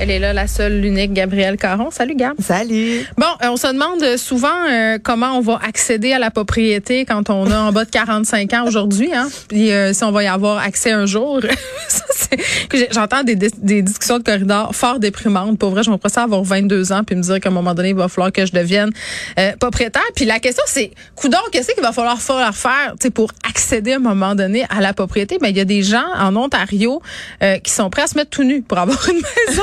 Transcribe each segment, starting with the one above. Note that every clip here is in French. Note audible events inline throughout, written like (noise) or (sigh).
Elle est là, la seule, l'unique Gabrielle Caron. Salut, Gab. Salut. Bon, euh, on se demande souvent euh, comment on va accéder à la propriété quand on a en bas de 45 ans aujourd'hui, hein? Puis euh, si on va y avoir accès un jour. (laughs) J'entends des, des discussions de corridor fort déprimantes. Pour vrai, je me ça avoir 22 ans puis me dire qu'à un moment donné, il va falloir que je devienne euh, propriétaire. Puis la question, c'est, coudon, qu'est-ce qu'il va falloir, falloir faire tu sais, pour accéder à un moment donné à la propriété? Ben, il y a des gens en Ontario euh, qui sont prêts à se mettre tout nus pour avoir une maison.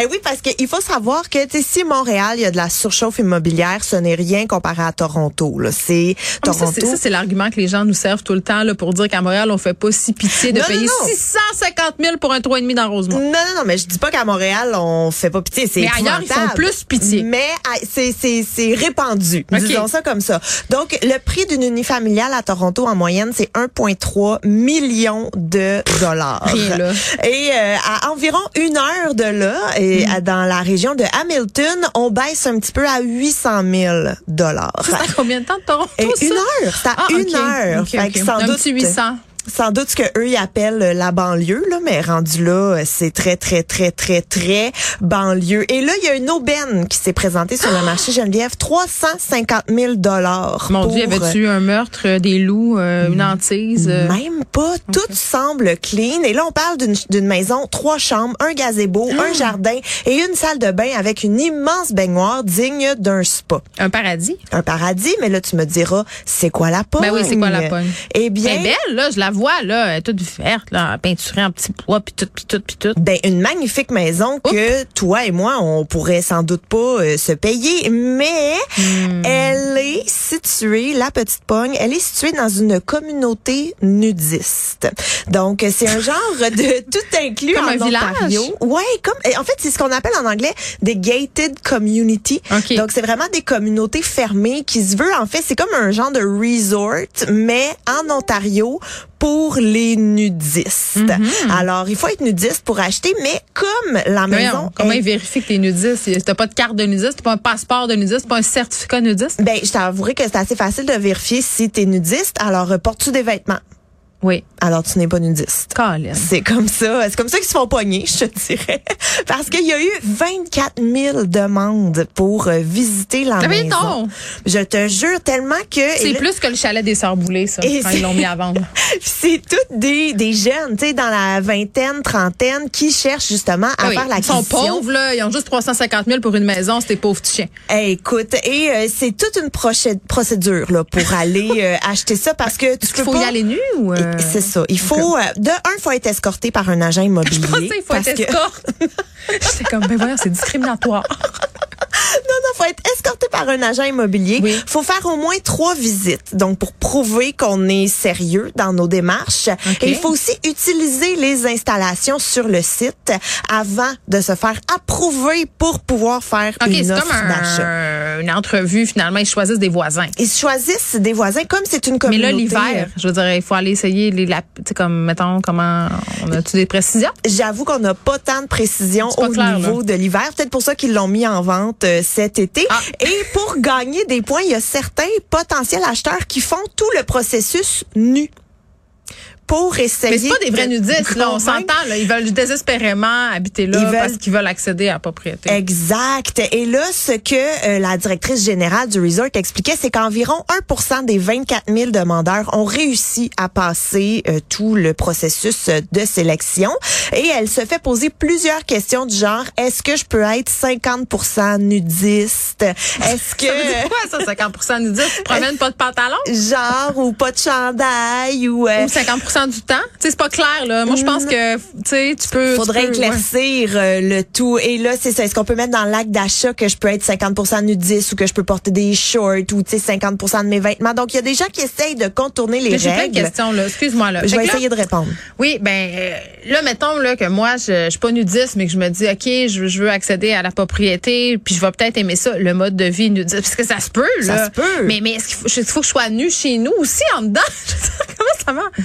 Eh oui, parce qu'il faut savoir que tu sais, si Montréal, il y a de la surchauffe immobilière, ce n'est rien comparé à Toronto. Là. C'est Ah, ça, Toronto. c'est- Ça, c'est l'argument que les gens nous servent tout le temps là, pour dire qu'à Montréal, on fait pas si pitié de Non, payer non, non. 650 000 pour un 3,5 dans Rosemont. Non, non, non, mais je dis pas qu'à Montréal, on fait pas pitié. C'est Mais ailleurs, ils font plus pitié. Mais ah, c'est, c'est, c'est répandu. OK. Disons ça comme ça. Donc, le prix d'une unifamiliale à Toronto, en moyenne, c'est 1,3 million de dollars. Rien, là. Et euh, à environ une heure de là, et à- dans la région de Hamilton, on baisse un petit peu à 800 000 dollars. Ça combien de temps de Toronto, Et ça? une heure, c'est à Ah, une heure. Ok, Fait ok. que sans Un doute, petit 800. Sans doute ce que eux ils appellent euh, la banlieue là, mais rendu là, euh, c'est très très très très très banlieue. Et là, il y a une aubaine qui s'est présentée sur le marché Geneviève, 350 000 dollars. Mon Dieu, y avait-tu un meurtre, euh, des loups, euh, une hantise? euh? Même pas. Tout semble clean. Et là, on parle d'une maison, trois chambres, un gazebo, Ah! un jardin et une salle de bain avec une immense baignoire digne d'un spa. Un paradis? Un paradis, mais là, tu me diras, c'est quoi la pogne? Ben oui, c'est quoi la pogne? Eh bien, est belle, là, je la vois, là, elle est toute verte, là, peinturée en petits pois, puis tout, puis tout, puis tout. Ben une magnifique maison que toi et moi on pourrait sans doute pas euh, se payer, mais Hmm. elle est située la petite pogne, elle est située dans une communauté nudiste. Donc c'est un genre de (laughs) tout inclus Comme en un village? Ontario. Ouais, comme en fait c'est ce qu'on appelle en anglais des gated community. OK. Donc c'est vraiment des communautés fermées qui se veut en fait c'est comme un genre de resort mais en Ontario pour les nudistes. Mhm. Alors, il faut être nudiste pour acheter, mais comme la Mais maison comment est- ils vérifient que t'es nudiste? T'as pas de carte de nudiste, t'as pas un passeport de nudiste, t'as pas un certificat nudiste? ben, je t'avouerai que c'est assez facile de vérifier si tu es nudiste. Alors, euh, portes-tu des vêtements? Oui. Alors, tu n'es pas nudiste. C'est comme ça. C'est comme ça qu'ils se font pogner, je te dirais. (laughs) Parce qu'il y a eu 24 000 demandes pour euh, visiter la mais maison. non! Je te jure tellement que... C'est là- plus que le chalet des Sœurs Boulay, ça, Et quand ils l'ont mis à vendre. (laughs) c'est toutes des, des jeunes, tu sais, dans la vingtaine, trentaine, qui cherchent justement à Ah oui, faire ils sont pauvres, là. Ils ont juste 350 000 pour une maison, c'est des pauvres petits chiens. Eh, écoute, et euh, c'est toute une procé- procédure là pour aller euh, (laughs) acheter ça parce que tu peux qu'il faut pas. y aller nu ou... euh, C'est ça. Il faut euh, de un, faut être escorté par un agent immobilier. Je pensais qu'il faut parce être que escorte. (laughs) J'étais comme, ben voyons, c'est discriminatoire. non, faut être escorté par un agent immobilier. Oui. Faut faire au moins trois visites, donc pour prouver qu'on est sérieux dans nos démarches. Et il faut aussi utiliser les installations sur le site avant de se faire approuver pour pouvoir faire OK, une offre d'achat. Un- une entrevue, finalement. Ils choisissent des voisins. Ils choisissent des voisins comme c'est une Mais communauté. là, l'hiver, je veux dire, il faut aller essayer les, la, tu sais, comme, mettons, comment, on a-tu des précisions? J'avoue qu'on n'a pas tant de précision C'est pas au clair, niveau de l'hiver. Peut-être pour ça qu'ils l'ont mis en vente euh, cet été. Ah. Et pour gagner des points, il y a certains potentiels acheteurs qui font tout le processus nu. Pour essayer. Mais c'est pas des vrais de nudistes, là. On s'entend, là. Ils veulent désespérément habiter là Ils veulent- parce qu'ils veulent accéder à la propriété. Exact. Et là, ce que euh, la directrice générale du resort expliquait, c'est qu'environ 1% des 24 000 demandeurs ont réussi à passer euh, tout le processus euh, de sélection. Et elle se fait poser plusieurs questions du genre, est-ce que je peux être 50% nudiste? Est-ce que... Ça veut dire quoi, ça, 50 nudistes? Tu (laughs) promènes pas de pantalon? genre ou pas de chandail ou euh, Ou 50 du temps? Tu c'est pas clair, là. Moi, je pense que, tu sais, tu peux. tu faudrait peux- ouais. éclaircir euh, le tout et là c'est ça est-ce qu'on peut mettre dans l'acte d'achat que je peux être 50% nudiste ou que je peux porter des shorts ou tu sais 50% de mes vêtements? Donc il y a des gens qui essayent de contourner les J'ai plein de questions, là. Excuse-moi, là. je vais là- essayer de répondre Oui, ben euh, là, mettons là que moi, je, je suis pas nudiste, mais que je me dis, ok, je, je veux accéder à la propriété, puis je vais peut-être aimer ça, le mode de vie nudiste, parce que ça se peut, là. Ça se peut. Mais mais est-ce qu'il faut, que je sois nue chez nous aussi en dedans? (laughs)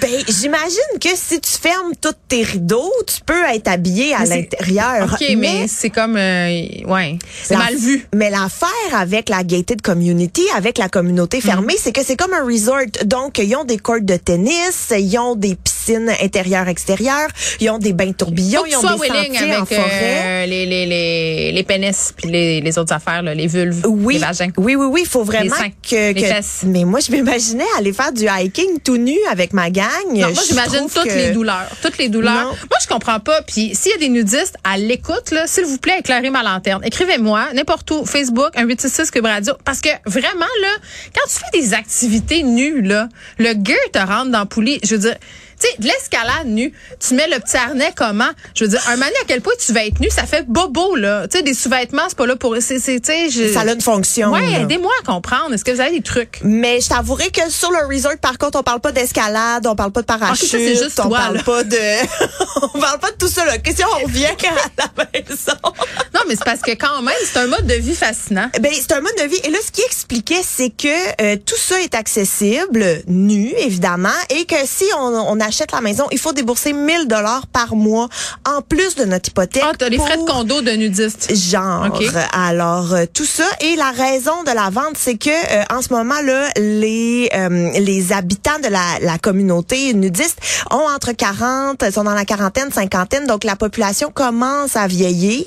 Ben, j'imagine que si tu fermes tous tes rideaux, tu peux être habillé à l'intérieur. OK, mais, c'est comme, euh, ouais, c'est mal vu. Mais l'affaire avec la gated community, avec la communauté Mm. fermée, c'est que c'est comme un resort. Donc, ils ont des courts de tennis, ils ont des piscines intérieures, extérieures, ils ont des bains tourbillons, ils ont des sentiers en avec forêt. euh, les, les, les, les pénis puis les, les autres affaires, là, les vulves, Oui, les vagins. oui, oui, oui, il faut vraiment seins, que, que- mais moi je m'imaginais aller faire du hiking tout nu avec ma gang. Non, moi, j'imagine toutes que- les douleurs. Toutes les douleurs. Non. Moi, je comprends pas. Puis, s'il y a des nudistes à l'écoute, là, s'il vous plaît, éclairez ma lanterne. Écrivez-moi, n'importe où, Facebook, un 866 Cube Radio. Parce que, vraiment, là, quand tu fais des activités nues, là, le gear te rentre dans le poulie. Je veux dire, tu sais, de l'escalade nue, tu mets le petit harnais comment? Je veux dire, un donné, à quel point tu vas être nu, ça fait bobo, là. Tu sais, des sous-vêtements, c'est pas là pour, c'est, c'est, je- Ça a une fonction. Ouais, aidez-moi à comprendre. Est-ce que vous avez des trucs? Mais je t'avouerai que sur le resort, par contre, on parle pas d'escalade, on parle pas de parachute, ça, juste on toi, parle là. pas de, (laughs) on parle pas de tout ça là. Question, on revient à la maison? (laughs) Non, mais c'est parce que quand même, c'est un mode de vie fascinant. Ben c'est un mode de vie. Et là, ce qui expliquait, c'est que euh, tout ça est accessible, nu évidemment, et que si on, on achète la maison, il faut débourser 1000 dollars par mois en plus de notre hypothèque. Ah, t'as les frais de condo de nudistes. genre. Alors euh, tout ça et la raison de la vente, c'est que euh, en ce moment là, les euh, les habitants de la, la communauté nudiste ont entre 40, sont dans la quarantaine, cinquantaine, donc la population commence à vieillir.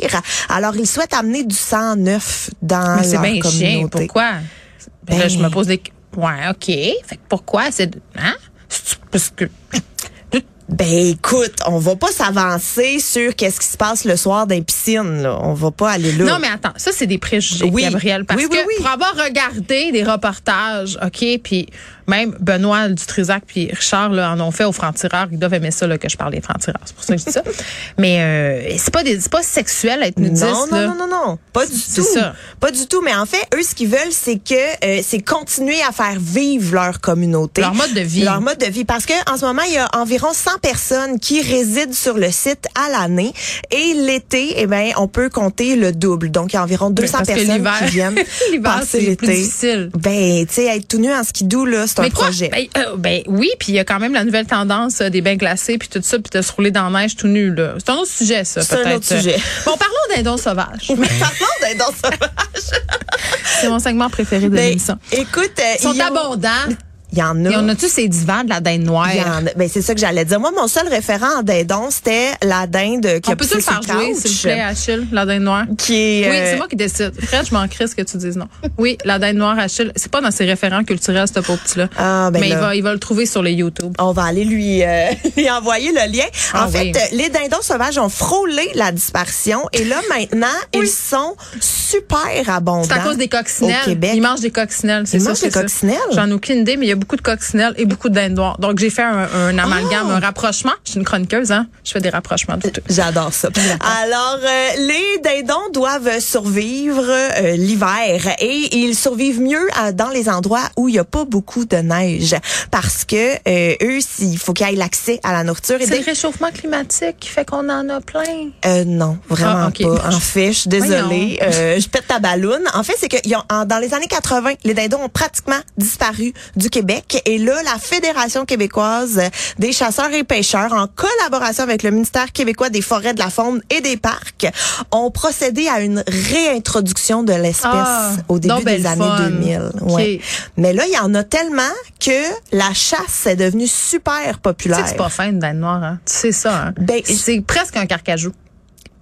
Alors ils souhaitent amener du sang neuf dans Mais c'est leur bien chien. communauté. Pourquoi? Ben là, Ben- je me pose des... Ouais, OK. Fait que pourquoi? C'est... Hein? Parce que... Ben écoute, on va pas s'avancer sur qu'est-ce qui se passe le soir dans les piscines. Là. On va pas aller là. Non, mais attends, ça, c'est des préjugés, Oui. Gabriel. Parce Oui, oui, que oui. pour avoir regardé des reportages, OK, puis même Benoît Dutrisac puis Richard là, en ont fait aux francs-tireurs. Ils doivent aimer ça là, que je parle des francs-tireurs. C'est pour ça que je dis ça. (laughs) mais euh, c'est pas des, pas sexuel être nudiste. Non, non, là. non, non, non, pas du C'est tout. ça. Pas du tout. Mais en fait, eux, ce qu'ils veulent, c'est que euh, c'est continuer à faire vivre leur communauté, Leur mode de vie. leur mode de vie. Parce que en ce moment, il y a environ 100 personnes qui résident sur le site à l'année, et l'été, eh ben, on peut compter le double. Donc, il y a environ 200 parce que personnes qui viennent (laughs) l'hiver, passer c'est plus l'été. difficile. Ben, tu sais, être tout nu en skidoo là, c'est un Mais quoi? projet. Ben, euh, ben oui, puis il y a quand même la nouvelle tendance euh, des bains glacés puis tout ça, puis de se rouler dans la neige tout nu là. C'est un autre sujet ça C'est un peut-être. autre sujet. Bon, parlons d'un don sauvage. Parlons d'un don sauvage. (laughs) C'est mon segment préféré de Ben, l'émission. écoute, euh, Ils sont abondants. Il y en a. Et on a-tu ces divans de la dinde noire? Il y en a- ben, c'est ça que j'allais dire. Moi, mon seul référent en dindon, c'était la dinde qui a On peut poussé le faire jouer, s'il vous plaît, Achille, la dinde noire? Qui est, Oui, euh, c'est moi qui décide. Fred, je m'en crisse que tu dises non. (laughs) Oui, la dinde noire, Achille. C'est pas dans ses référents culturels, ce pauvre petit-là. Ah, ben Mais il va, il va le trouver sur les YouTube. on va aller lui, euh, (laughs) lui envoyer le lien. Ah en fait, oui. euh, les dindons sauvages ont frôlé la disparition et là, (laughs) maintenant, ils sont super abondants. C'est à cause des coccinelles. Au Québec. Ils mangent des coccinelles, c'est Ils ça. mangent c'est des coccinelles? J'en ai aucune idée, mais il y a beaucoup de coccinelles et beaucoup de dindes noires. Donc, j'ai fait un, un amalgame, Oh! un rapprochement. Je suis une chroniqueuse, hein. Je fais des rapprochements tout. J'adore ça. Alors, euh, les dindons doivent survivre euh, l'hiver et ils survivent mieux euh, dans les endroits où il n'y a pas beaucoup de neige parce que euh, eux, il faut qu'ils aient l'accès à la nourriture. C'est dès- le réchauffement climatique qui fait qu'on en a plein. Euh, non, vraiment Ah, pas. En fait, je suis désolée. Euh, je pète ta balloune. En fait, c'est que ils ont- en- dans les années 80, les dindons ont pratiquement disparu du Québec. Et là, la Fédération québécoise des chasseurs et pêcheurs, en collaboration avec le ministère québécois des forêts, de la faune et des parcs, ont procédé à une réintroduction de l'espèce Ah, au début ben des années fun. 2000. Ok. Ouais. Mais là, il y en a tellement que la chasse est devenue super Tu sais populaire. c'est pas fin dinde noire, hein? Tu sais ça, hein? Ben, c'est presque un carcajou.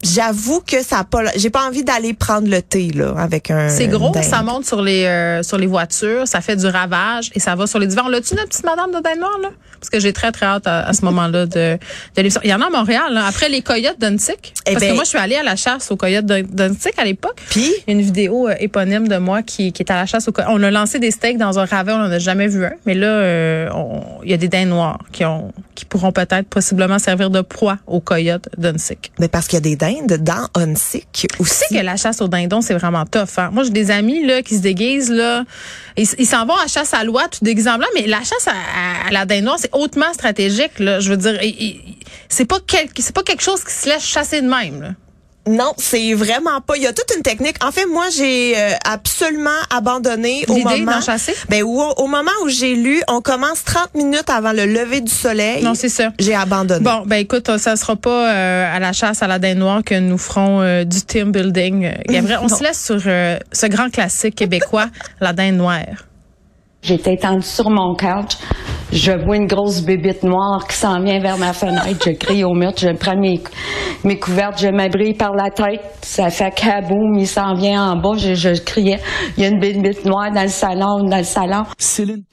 J'avoue que ça a pas. J'ai pas envie d'aller prendre le thé là avec un. C'est gros, dinde. ça monte sur les euh, sur les voitures, ça fait du ravage et ça va sur les divans. L'as-tu notre petite madame de dinde noire là? Parce que j'ai très très hâte à, à ce moment-là de, de l'émission. Il y en a à Montréal, là, après les coyotes d'Untic. Eh Parce ben- que moi je suis allée à la chasse aux coyotes d'Untic à l'époque. Puis? Une vidéo euh, éponyme de moi qui, qui est à la chasse aux coyotes. On a lancé des steaks dans un ravin, on n'en a jamais vu un. Mais là, euh, on- il y a des dindes noirs qui ont qui pourront peut-être possiblement servir de proie aux coyotes d'Untic. mais parce qu'il y a des dindes dans Hunsick Tu aussi. sais que la chasse au dindon, c'est vraiment tough. Hein? Moi, j'ai des amis là qui se déguisent là. Ils s'en vont à chasse à loi, tout déguisé en blanc, mais la chasse à, à- à la dinde noire, c'est hautement stratégique. Là. Je veux dire, c'est pas quelque, c'est pas quelque chose qui se laisse chasser de même. Là. Non, c'est vraiment pas. Il y a toute une technique. En fait, moi, j'ai euh, absolument abandonné au L'idée moment. chasser? Ben, au, au moment où j'ai lu, on commence 30 minutes avant le lever du soleil. Non, c'est ça. J'ai abandonné. Bon, ben écoute, ça sera pas euh, à la chasse à la dinde noire que nous ferons euh, du team building. Euh, Gabriel, on (laughs) se laisse sur euh, ce grand classique québécois, la dinde noire. J'étais étendue sur mon couch. Je vois une grosse bébite noire qui s'en vient vers ma fenêtre. Je crie au mur, je prends mes, mes couvertes, je m'abrille par la tête. Ça fait kaboum, il s'en vient en bas. Je, je criais. Il y a une bébite noire dans le salon, dans le salon. Céline